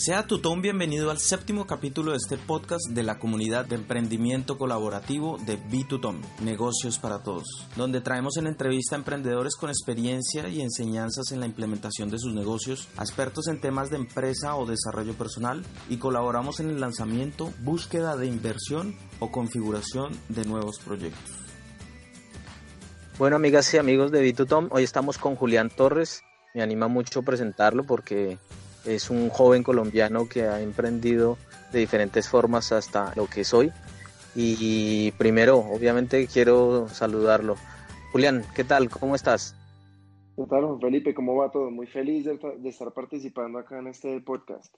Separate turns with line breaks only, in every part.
Sea Tutón bienvenido al séptimo capítulo de este podcast de la comunidad de emprendimiento colaborativo de B2Tom, Negocios para Todos, donde traemos en entrevista a emprendedores con experiencia y enseñanzas en la implementación de sus negocios, expertos en temas de empresa o desarrollo personal y colaboramos en el lanzamiento, búsqueda de inversión o configuración de nuevos proyectos.
Bueno, amigas y amigos de B2Tom, hoy estamos con Julián Torres. Me anima mucho presentarlo porque es un joven colombiano que ha emprendido de diferentes formas hasta lo que soy. Y primero, obviamente, quiero saludarlo. Julián, ¿qué tal? ¿Cómo estás?
¿Qué tal, Felipe? ¿Cómo va todo? Muy feliz de, estar participando acá en este podcast.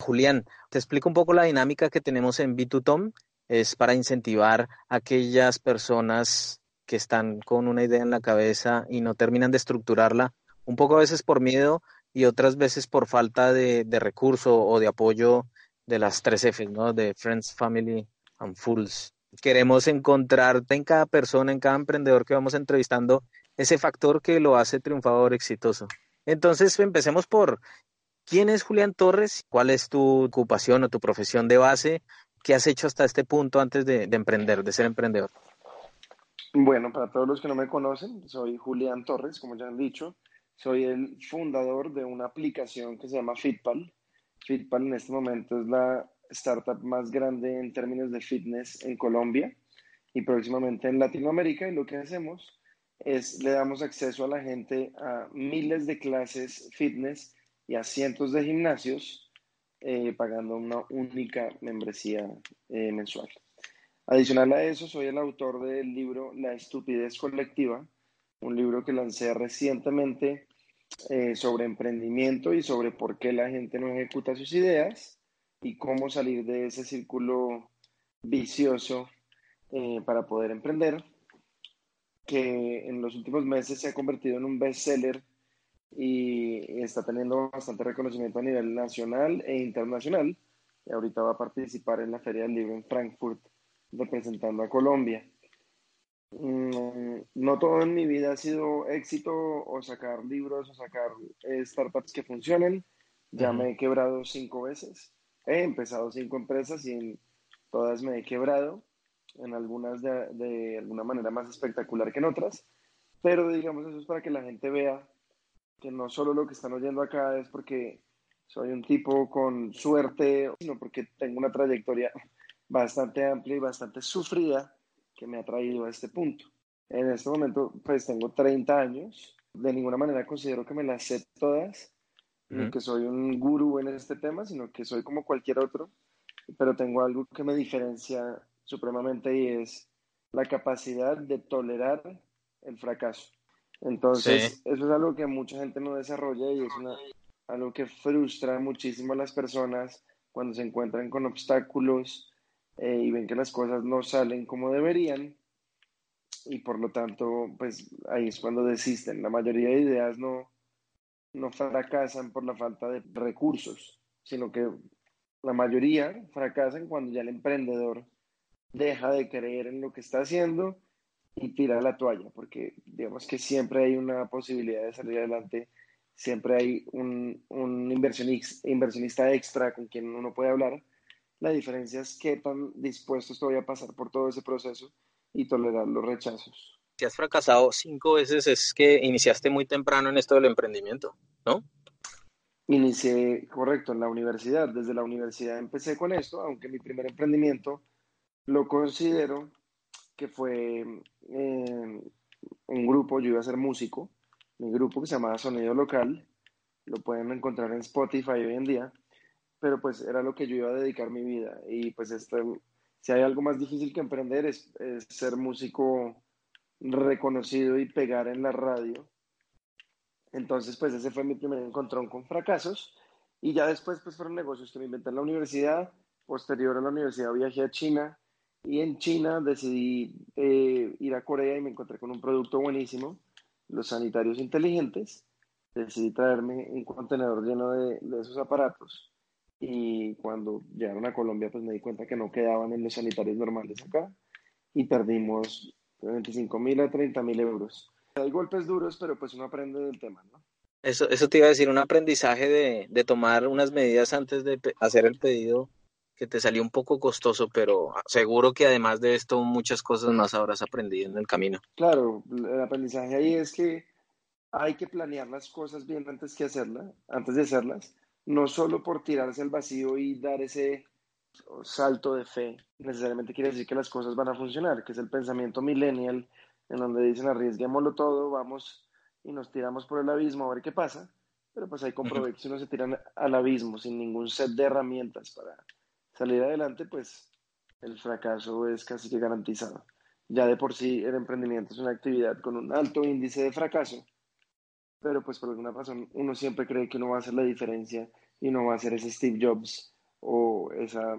Julián, te explico un poco la dinámica que tenemos en B2Tom. Es para incentivar a aquellas personas que están con una idea en la cabeza y no terminan de estructurarla, un poco a veces por miedo y otras veces por falta de, de recurso o de apoyo de las tres F, ¿no? De Friends, Family and Fools. Queremos encontrarte en cada persona, en cada emprendedor que vamos entrevistando, ese factor que lo hace triunfador, exitoso. Entonces, empecemos por quién es Julián Torres, cuál es tu ocupación o tu profesión de base, qué has hecho hasta este punto antes de, de emprender, de ser emprendedor.
Bueno, para todos los que no me conocen, soy Julián Torres, como ya han dicho. Soy el fundador de una aplicación que se llama Fitpal. Fitpal en este momento es la startup más grande en términos de fitness en Colombia y próximamente en Latinoamérica. Y lo que hacemos es le damos acceso a la gente a miles de clases fitness y a cientos de gimnasios eh, pagando una única membresía eh, mensual. Adicional a eso, soy el autor del libro La estupidez colectiva, un libro que lancé recientemente eh, sobre emprendimiento y sobre por qué la gente no ejecuta sus ideas y cómo salir de ese círculo vicioso eh, para poder emprender, que en los últimos meses se ha convertido en un bestseller y está teniendo bastante reconocimiento a nivel nacional e internacional. Y ahorita va a participar en la Feria del Libro en Frankfurt representando a Colombia. Mm, no todo en mi vida ha sido éxito o sacar libros o sacar eh, startups que funcionen. Ya me he quebrado cinco veces. He empezado cinco empresas y en todas me he quebrado, en algunas de, de alguna manera más espectacular que en otras. Pero digamos eso es para que la gente vea que no solo lo que están oyendo acá es porque soy un tipo con suerte, sino porque tengo una trayectoria bastante amplia y bastante sufrida que me ha traído a este punto. En este momento, pues tengo 30 años. De ninguna manera considero que me las sé todas, ni que soy un gurú en este tema, sino que soy como cualquier otro. Pero tengo algo que me diferencia supremamente y es la capacidad de tolerar el fracaso. Entonces, eso es algo que mucha gente no desarrolla y es una, algo que frustra muchísimo a las personas cuando se encuentran con obstáculos eh, y ven que las cosas no salen como deberían y por lo tanto, pues ahí es cuando desisten. La mayoría de ideas no, no fracasan por la falta de recursos, sino que la mayoría fracasan cuando ya el emprendedor deja de creer en lo que está haciendo y tira la toalla, porque digamos que siempre hay una posibilidad de salir adelante, siempre hay un, un inversionista, inversionista extra con quien uno puede hablar la diferencia es qué tan dispuesto estoy a pasar por todo ese proceso y tolerar los rechazos.
Si has fracasado cinco veces es que iniciaste muy temprano en esto del emprendimiento, ¿no?
Inicié, correcto, en la universidad. Desde la universidad empecé con esto, aunque mi primer emprendimiento lo considero que fue eh, un grupo, yo iba a ser músico, mi grupo que se llamaba Sonido Local, lo pueden encontrar en Spotify hoy en día, pero pues era lo que yo iba a dedicar mi vida. Y pues este, si hay algo más difícil que emprender es, ser músico reconocido y pegar en la radio. Entonces, pues ese fue mi primer encontrón con fracasos. Y ya después, pues fueron negocios que me inventé en la universidad. Posterior a la universidad viajé a China y en China decidí eh, ir a Corea y me encontré con un producto buenísimo, los sanitarios inteligentes. Decidí traerme un contenedor lleno de, de esos aparatos y cuando llegaron a Colombia pues me di cuenta que no quedaban en los sanitarios normales acá y perdimos de 25 mil a 30 mil euros. Hay golpes duros, pero pues uno aprende del tema, ¿no?
Eso, eso te iba a decir, un aprendizaje de, de tomar unas medidas antes de hacer el pedido que te salió un poco costoso, pero seguro que además de esto muchas cosas más habrás aprendido en el camino.
Claro, el aprendizaje ahí es que hay que planear las cosas bien antes que hacerlas, antes de hacerlas, no solo por tirarse al vacío y dar ese salto de fe, necesariamente quiere decir que las cosas van a funcionar, que es el pensamiento millennial, en donde dicen arriesguémoslo todo, vamos y nos tiramos por el abismo a ver qué pasa, pero pues hay comprobé que si uno se tira al abismo sin ningún set de herramientas para salir adelante, pues el fracaso es casi que garantizado. Ya de por sí el emprendimiento es una actividad con un alto índice de fracaso, pero pues por alguna razón uno siempre cree que uno va a hacer la diferencia y no va a ser ese Steve Jobs o esa,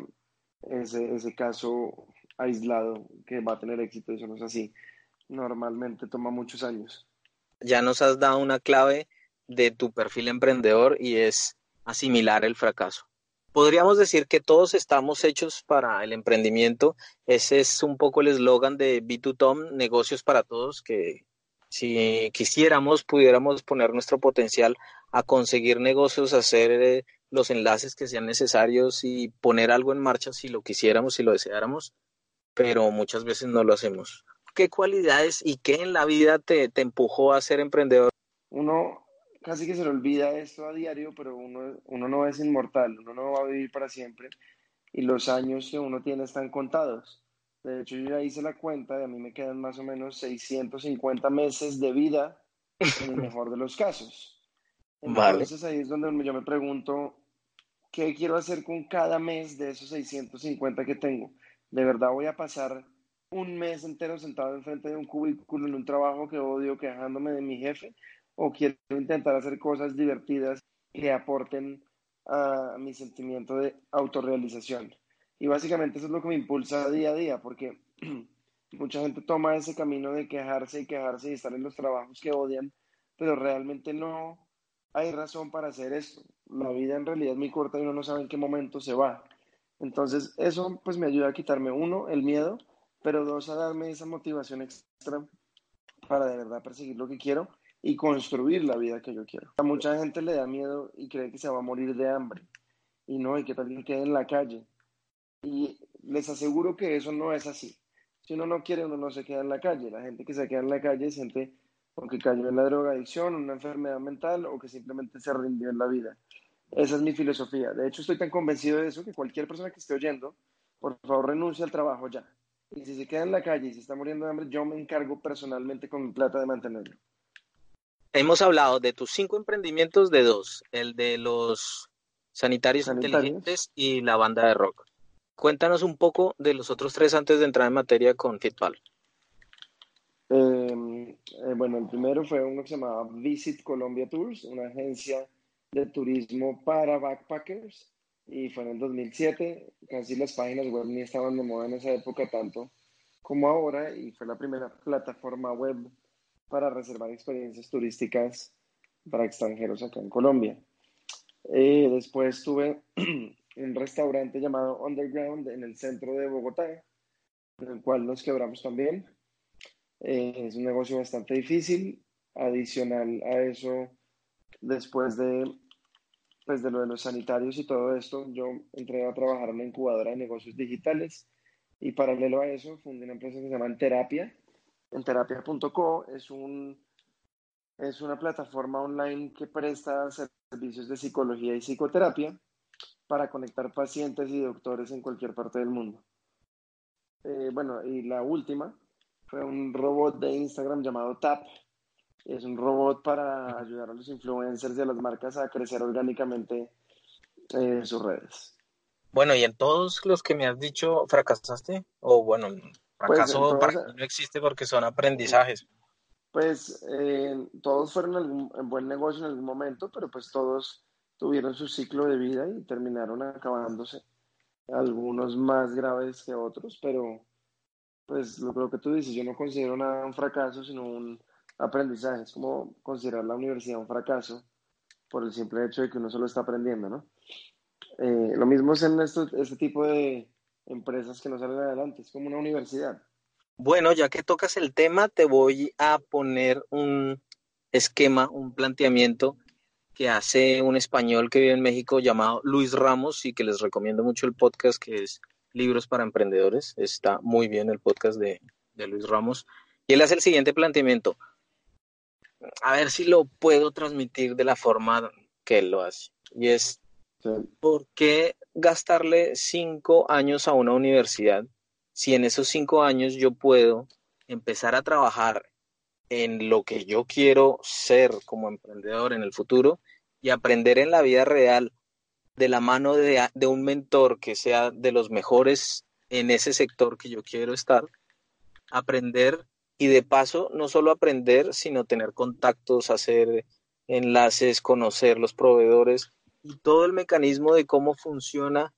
ese, ese caso aislado que va a tener éxito, eso no es así. Normalmente toma muchos años.
Ya nos has dado una clave de tu perfil emprendedor y es asimilar el fracaso. Podríamos decir que todos estamos hechos para el emprendimiento. Ese es un poco el eslogan de B2Tom, negocios para todos, que si quisiéramos pudiéramos poner nuestro potencial a conseguir negocios, hacer eh, los enlaces que sean necesarios y poner algo en marcha si lo quisiéramos, si lo deseáramos, pero muchas veces no lo hacemos. ¿Qué cualidades y qué en la vida te, te empujó a ser emprendedor?
Uno casi que se le olvida esto a diario, pero uno, uno no es inmortal, uno no va a vivir para siempre y los años que uno tiene están contados. De hecho, yo ya hice la cuenta y a mí me quedan más o menos 650 meses de vida en el mejor de los casos. Entonces ahí es donde yo me pregunto, ¿qué quiero hacer con cada mes de esos 650 que tengo? ¿De verdad voy a pasar un mes entero sentado enfrente de un cubículo en un trabajo que odio quejándome de mi jefe? ¿O quiero intentar hacer cosas divertidas que aporten a mi sentimiento de autorrealización? Y básicamente eso es lo que me impulsa día a día, porque mucha gente toma ese camino de quejarse y quejarse y estar en los trabajos que odian, pero realmente no hay razón para hacer esto. La vida en realidad es muy corta y uno no sabe en qué momento se va. Entonces, eso pues me ayuda a quitarme, uno, el miedo, pero dos, a darme esa motivación extra para de verdad perseguir lo que quiero y construir la vida que yo quiero. A mucha gente le da miedo y cree que se va a morir de hambre. Y no, y que tal que quede en la calle. Y les aseguro que eso no es así. Si uno no quiere, uno no se queda en la calle. La gente que se queda en la calle siente o que cayó en la drogadicción, una enfermedad mental o que simplemente se rindió en la vida. Esa es mi filosofía. De hecho, estoy tan convencido de eso que cualquier persona que esté oyendo, por favor, renuncie al trabajo ya. Y si se queda en la calle y se está muriendo de hambre, yo me encargo personalmente con mi plata de mantenerlo.
Hemos hablado de tus cinco emprendimientos de dos, el de los sanitarios, sanitarios. inteligentes y la banda de rock. Cuéntanos un poco de los otros tres antes de entrar en materia con Fitball.
Em, eh, bueno, el primero fue uno que se llamaba Visit Colombia Tours, una agencia de turismo para backpackers, y fue en el 2007. Casi las páginas web ni estaban de moda en esa época tanto como ahora, y fue la primera plataforma web para reservar experiencias turísticas para extranjeros acá en Colombia. Eh, después tuve un restaurante llamado Underground en el centro de Bogotá, en el cual nos quebramos también. Eh, es un negocio bastante difícil. Adicional a eso, después de, pues de lo de los sanitarios y todo esto, yo entré a trabajar en una incubadora de negocios digitales y paralelo a eso fundé una empresa que se llama Enterapia. Enterapia.co es, un, es una plataforma online que presta servicios de psicología y psicoterapia para conectar pacientes y doctores en cualquier parte del mundo. Eh, bueno, y la última fue un robot de Instagram llamado Tap. Es un robot para ayudar a los influencers y a las marcas a crecer orgánicamente en eh, sus redes.
Bueno, y en todos los que me has dicho, ¿fracasaste? O bueno, pues, fracaso no existe porque son aprendizajes.
Pues eh, todos fueron algún, en buen negocio en algún momento, pero pues todos tuvieron su ciclo de vida y terminaron acabándose. Algunos más graves que otros, pero pues lo, que tú dices, yo no considero nada un fracaso, sino un aprendizaje. Es como considerar la universidad un fracaso por el simple hecho de que uno solo está aprendiendo, ¿no? Eh, lo mismo es en este tipo de empresas que no salen adelante, es como una universidad.
Bueno, ya que tocas el tema, te voy a poner un esquema, un planteamiento que hace un español que vive en México llamado Luis Ramos y que les recomiendo mucho el podcast que es Libros para Emprendedores. Está muy bien el podcast de, de Luis Ramos. Y él hace el siguiente planteamiento. A ver si lo puedo transmitir de la forma que él lo hace. Y es, ¿por qué gastarle cinco años a una universidad si en esos cinco años yo puedo empezar a trabajar en lo que yo quiero ser como emprendedor en el futuro y aprender en la vida real de la mano de, un mentor que sea de los mejores en ese sector que yo quiero estar, aprender y de paso no solo aprender, sino tener contactos, hacer enlaces, conocer los proveedores y todo el mecanismo de cómo funciona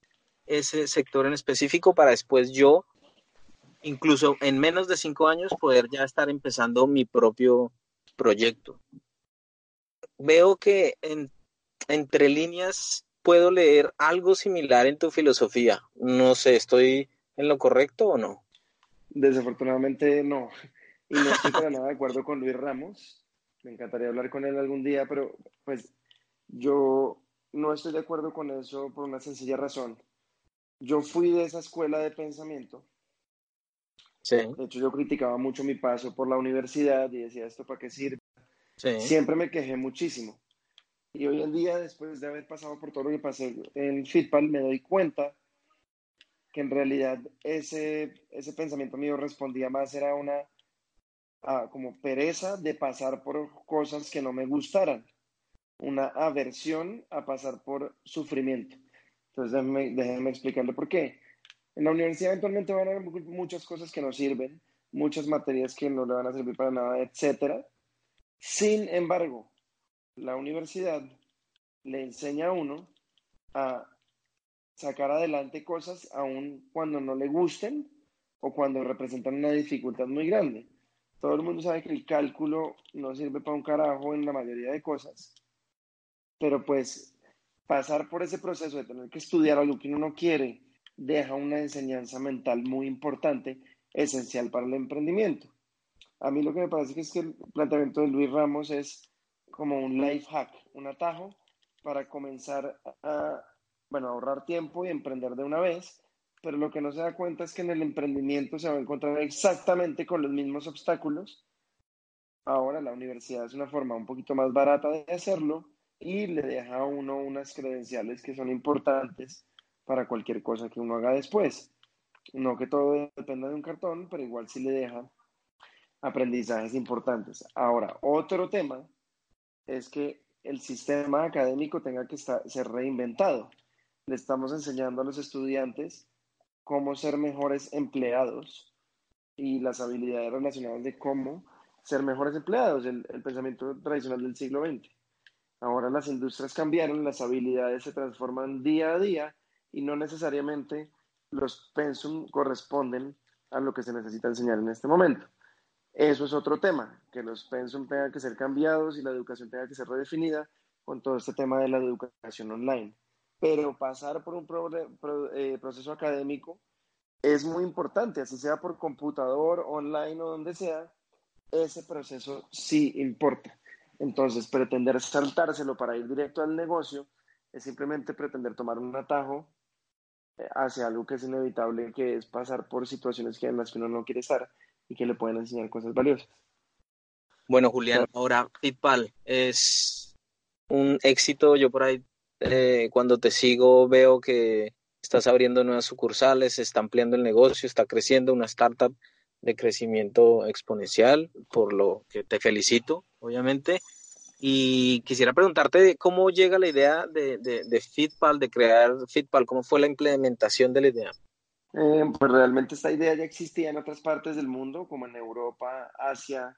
ese sector en específico para después yo incluso en menos de cinco años poder ya estar empezando mi propio proyecto. Veo que en, entre líneas puedo leer algo similar en tu filosofía. No sé, ¿estoy en lo correcto o no?
Desafortunadamente no. Y no estoy para nada de acuerdo con Luis Ramos. Me encantaría hablar con él algún día, pero pues yo no estoy de acuerdo con eso por una sencilla razón. Yo fui de esa escuela de pensamiento de hecho, yo criticaba mucho mi paso por la universidad y decía, ¿esto para qué sirve? Siempre me quejé muchísimo. Y hoy en día, después de haber pasado por todo lo que pasé en Fitpal, me doy cuenta que en realidad ese, ese pensamiento mío respondía más, era una como pereza de pasar por cosas que no me gustaran, una aversión a pasar por sufrimiento. Entonces, déjenme, déjenme explicarle por qué. En la universidad eventualmente van a haber muchas cosas que no sirven, muchas materias que no le van a servir para nada, etc. Sin embargo, la universidad le enseña a uno a sacar adelante cosas aun cuando no le gusten o cuando representan una dificultad muy grande. Todo el mundo sabe que el cálculo no sirve para un carajo en la mayoría de cosas, pero pues pasar por ese proceso de tener que estudiar algo que uno no quiere deja una enseñanza mental muy importante, esencial para el emprendimiento. A mí lo que me parece es que el planteamiento de Luis Ramos es como un life hack, un atajo para comenzar a bueno, ahorrar tiempo y emprender de una vez, pero lo que no se da cuenta es que en el emprendimiento se va a encontrar exactamente con los mismos obstáculos. Ahora la universidad es una forma un poquito más barata de hacerlo y le deja a uno unas credenciales que son importantes para cualquier cosa que uno haga después. No que todo dependa de un cartón, pero igual sí le deja aprendizajes importantes. Ahora, otro tema es que el sistema académico tenga que estar, ser reinventado. Le estamos enseñando a los estudiantes cómo ser mejores empleados y las habilidades relacionadas de cómo ser mejores empleados, el, el pensamiento tradicional del siglo XX. Ahora las industrias cambiaron, las habilidades se transforman día a día y no necesariamente los pensum corresponden a lo que se necesita enseñar en este momento. Eso es otro tema, que los pensum tengan que ser cambiados y la educación tenga que ser redefinida con todo este tema de la educación online. Pero pasar por un eh, proceso académico es muy importante, así sea por computador, online o donde sea, ese proceso sí importa. Entonces, pretender saltárselo para ir directo al negocio es simplemente pretender tomar un atajo hacia algo que es inevitable, que es pasar por situaciones que las que uno no quiere estar y que le pueden enseñar cosas valiosas.
Bueno, Julián, ahora Pitpal es un éxito. Yo por ahí, eh, cuando te sigo, veo que estás abriendo nuevas sucursales, está ampliando el negocio, está creciendo una startup de crecimiento exponencial, por lo que te felicito, obviamente. Y quisiera preguntarte cómo llega la idea de, de, Fitpal, de crear Fitpal, cómo fue la implementación de la idea.
Eh, pues realmente esta idea ya existía en otras partes del mundo, como en Europa, Asia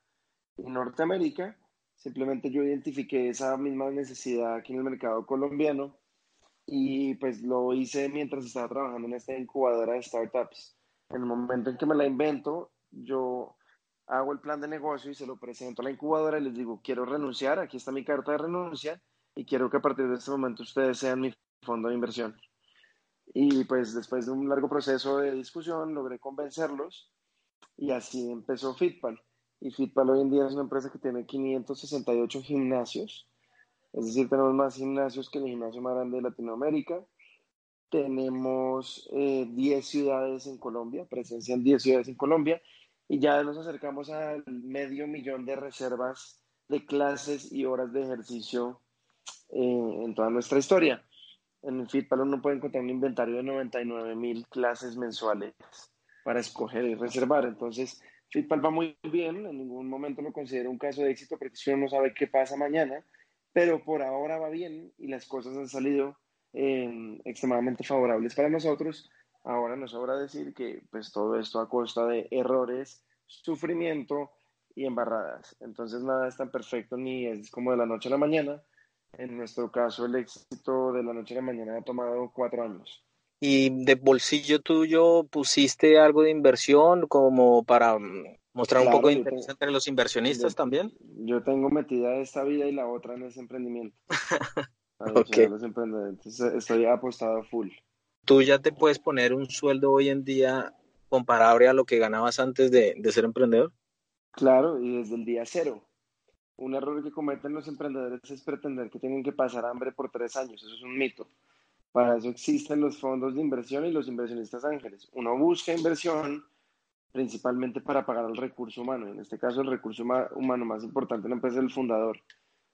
y Norteamérica. Simplemente yo identifiqué esa misma necesidad aquí en el mercado colombiano y pues lo hice mientras estaba trabajando en esta incubadora de startups. En el momento en que me la invento, yo hago el plan de negocio y se lo presento a la incubadora y les digo, quiero renunciar, aquí está mi carta de renuncia y quiero que a partir de este momento ustedes sean mi fondo de inversión. Y pues después de un largo proceso de discusión logré convencerlos y así empezó Fitpal. Y Fitpal hoy en día es una empresa que tiene 568 gimnasios Es decir, tenemos más gimnasios que el gimnasio más grande de Latinoamérica. Tenemos 10 eh, ciudades en Colombia, presencia en 10 ciudades en Colombia, y ya nos acercamos al medio millón de reservas de clases y horas de ejercicio eh, en toda nuestra historia. En Fitpal uno puede encontrar un inventario de 99 mil clases mensuales para escoger y reservar. Entonces, Fitpal va muy bien, en ningún momento lo considero un caso de éxito porque uno no sabe qué pasa mañana, pero por ahora va bien y las cosas han salido eh, extremadamente favorables para nosotros. Ahora nos sobra decir que pues todo esto a costa de errores, sufrimiento y embarradas. Entonces nada es tan perfecto ni es como de la noche a la mañana. En nuestro caso el éxito de la noche a la mañana ha tomado cuatro años.
¿Y de bolsillo tuyo pusiste algo de inversión como para mostrar un poco de interés entre los inversionistas también?
Yo tengo metida esta vida y la otra en ese emprendimiento. los emprendedores. Estoy apostado full.
¿Tú ya te puedes poner un sueldo hoy en día comparable a lo que ganabas antes de, de ser emprendedor?
Claro, y desde el día cero. Un error que cometen los emprendedores es pretender que tienen que pasar hambre por tres años. Eso es un mito. Para eso existen los fondos de inversión y los inversionistas ángeles. Uno busca inversión principalmente para pagar el recurso humano. En este caso, el recurso humano más importante en la empresa es el fundador.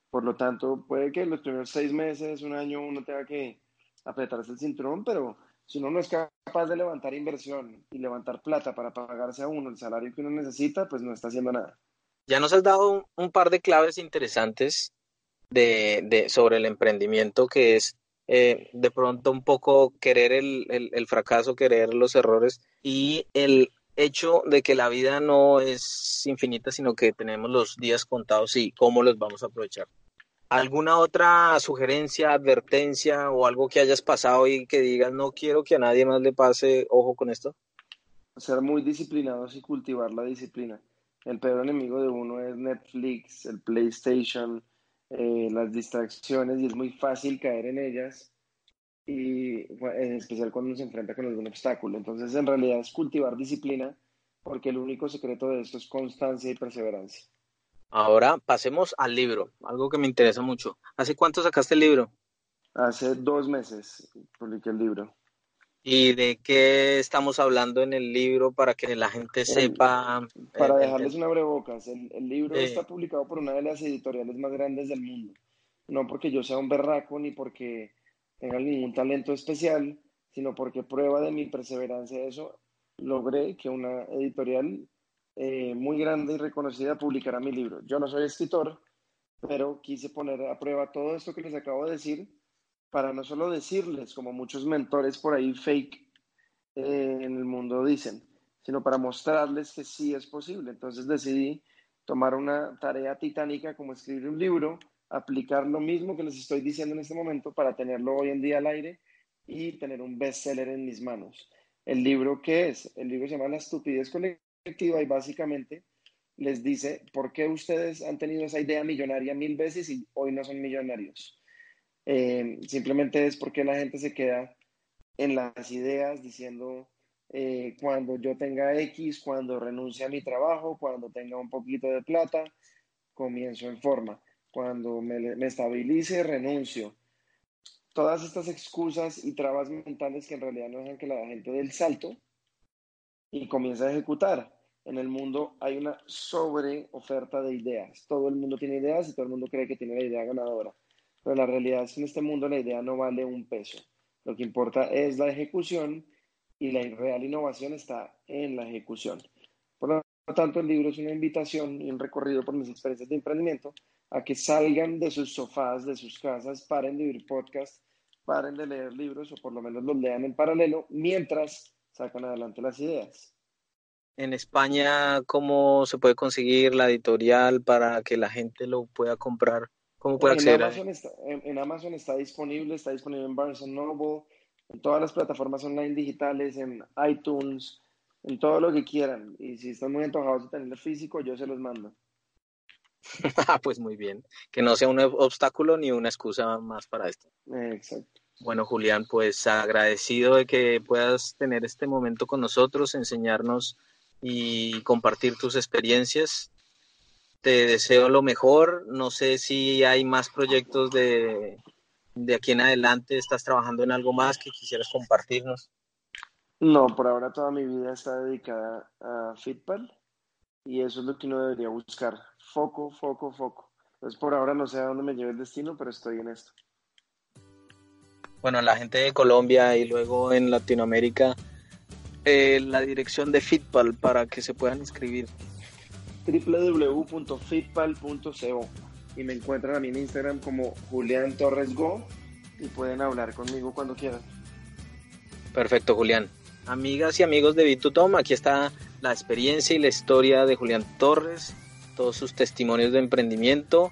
Por lo tanto, puede que en los primeros seis meses, un año, uno tenga que apretarse el cinturón, pero si uno no es capaz de levantar inversión y levantar plata para pagarse a uno el salario que uno necesita, pues no está haciendo nada.
Ya nos has dado un, par de claves interesantes de, sobre el emprendimiento, que es eh, de pronto un poco querer el, el fracaso, querer los errores y el hecho de que la vida no es infinita, sino que tenemos los días contados y cómo los vamos a aprovechar. ¿Alguna otra sugerencia, advertencia o algo que hayas pasado y que digas no quiero que a nadie más le pase ojo con esto?
Ser muy disciplinados y cultivar la disciplina. El peor enemigo de uno es Netflix, el PlayStation, eh, las distracciones y es muy fácil caer en ellas y en especial cuando se enfrenta con algún obstáculo. Entonces en realidad es cultivar disciplina porque el único secreto de esto es constancia y perseverancia.
Ahora pasemos al libro, algo que me interesa mucho. ¿Hace cuánto sacaste el libro?
Hace dos meses publiqué el libro.
¿Y de qué estamos hablando en el libro para que la gente sepa?
Para dejarles una abrebocas, el, el libro está publicado por una de las editoriales más grandes del mundo. No porque yo sea un berraco ni porque tenga ningún talento especial, sino porque prueba de mi perseverancia eso, logré que una editorial eh, muy grande y reconocida publicará mi libro. Yo no soy escritor, pero quise poner a prueba todo esto que les acabo de decir para no solo decirles, como muchos mentores por ahí fake eh, en el mundo dicen, sino para mostrarles que sí es posible. Entonces decidí tomar una tarea titánica como escribir un libro, aplicar lo mismo que les estoy diciendo en este momento para tenerlo hoy en día al aire y tener un bestseller en mis manos. El libro, ¿qué es? El libro se llama La estupidez colectiva y básicamente les dice por qué ustedes han tenido esa idea millonaria mil veces y hoy no son millonarios. Eh, simplemente es porque la gente se queda en las ideas diciendo eh, cuando yo tenga X, cuando renuncie a mi trabajo, cuando tenga un poquito de plata, comienzo en forma. Cuando me, estabilice, renuncio. Todas estas excusas y trabas mentales que en realidad no dejan que la gente dé el salto y comienza a ejecutar. En el mundo hay una sobre oferta de ideas. Todo el mundo tiene ideas y todo el mundo cree que tiene la idea ganadora. Pero la realidad es que en este mundo la idea no vale un peso. Lo que importa es la ejecución y la real innovación está en la ejecución. Por lo tanto, el libro es una invitación y un recorrido por mis experiencias de emprendimiento a que salgan de sus sofás, de sus casas, paren de oír podcasts, paren de leer libros o por lo menos los lean en paralelo mientras sacan adelante las ideas.
En España, ¿cómo se puede conseguir la editorial para que la gente lo pueda comprar? ¿Cómo puede acceder?
En Amazon, está, en, Amazon está disponible, está disponible en Barnes Noble, en todas las plataformas online digitales, en iTunes, en todo lo que quieran. Y si están muy antojados de tenerlo físico, yo se los mando.
Pues muy bien. Que no sea un obstáculo ni una excusa más para esto.
Exacto.
Bueno, Julián, pues agradecido de que puedas tener este momento con nosotros, enseñarnos y compartir tus experiencias. te deseo lo mejor. No sé si hay más proyectos de, de aquí en adelante. ¿Estás trabajando en algo más que quisieras compartirnos?
No, por ahora toda mi vida está dedicada a Fitpal y eso es lo que uno debería buscar. Foco, foco, foco. Entonces por ahora no sé a dónde me lleve el destino, pero estoy en esto.
Bueno, la gente de Colombia y luego en Latinoamérica, eh, la dirección de Fitpal para que se puedan inscribir
www.fitpal.co y me encuentran a mí en Instagram como Julián Torres Go y pueden hablar conmigo cuando quieran.
Perfecto, Julián. Amigas y amigos de Bitutom, aquí está la experiencia y la historia de Julián Torres, todos sus testimonios de emprendimiento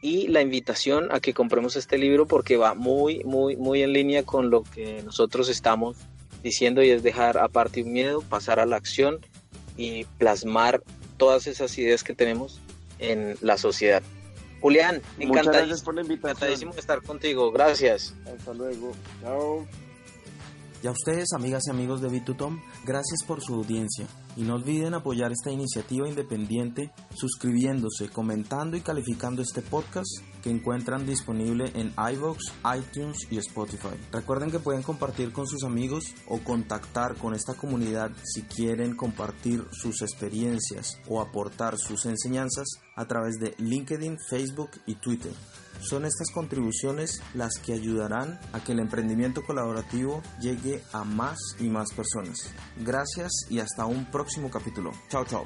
y la invitación a que compremos este libro porque va muy, muy, muy en línea con lo que nosotros estamos diciendo y es dejar aparte un miedo, pasar a la acción y plasmar todas esas ideas que tenemos en la sociedad. Julián, encantadísimo, encantadísimo de estar contigo. Gracias.
Hasta luego. Chao.
Y a ustedes, amigas y amigos de Bitutom, gracias por su audiencia. Y no olviden apoyar esta iniciativa independiente suscribiéndose, comentando y calificando este podcast que encuentran disponible en iVoox, iTunes y Spotify. Recuerden que pueden compartir con sus amigos o contactar con esta comunidad si quieren compartir sus experiencias o aportar sus enseñanzas a través de LinkedIn, Facebook y Twitter. Son estas contribuciones las que ayudarán a que el emprendimiento colaborativo llegue a más y más personas. Gracias y hasta un próximo capítulo. Chao, chao.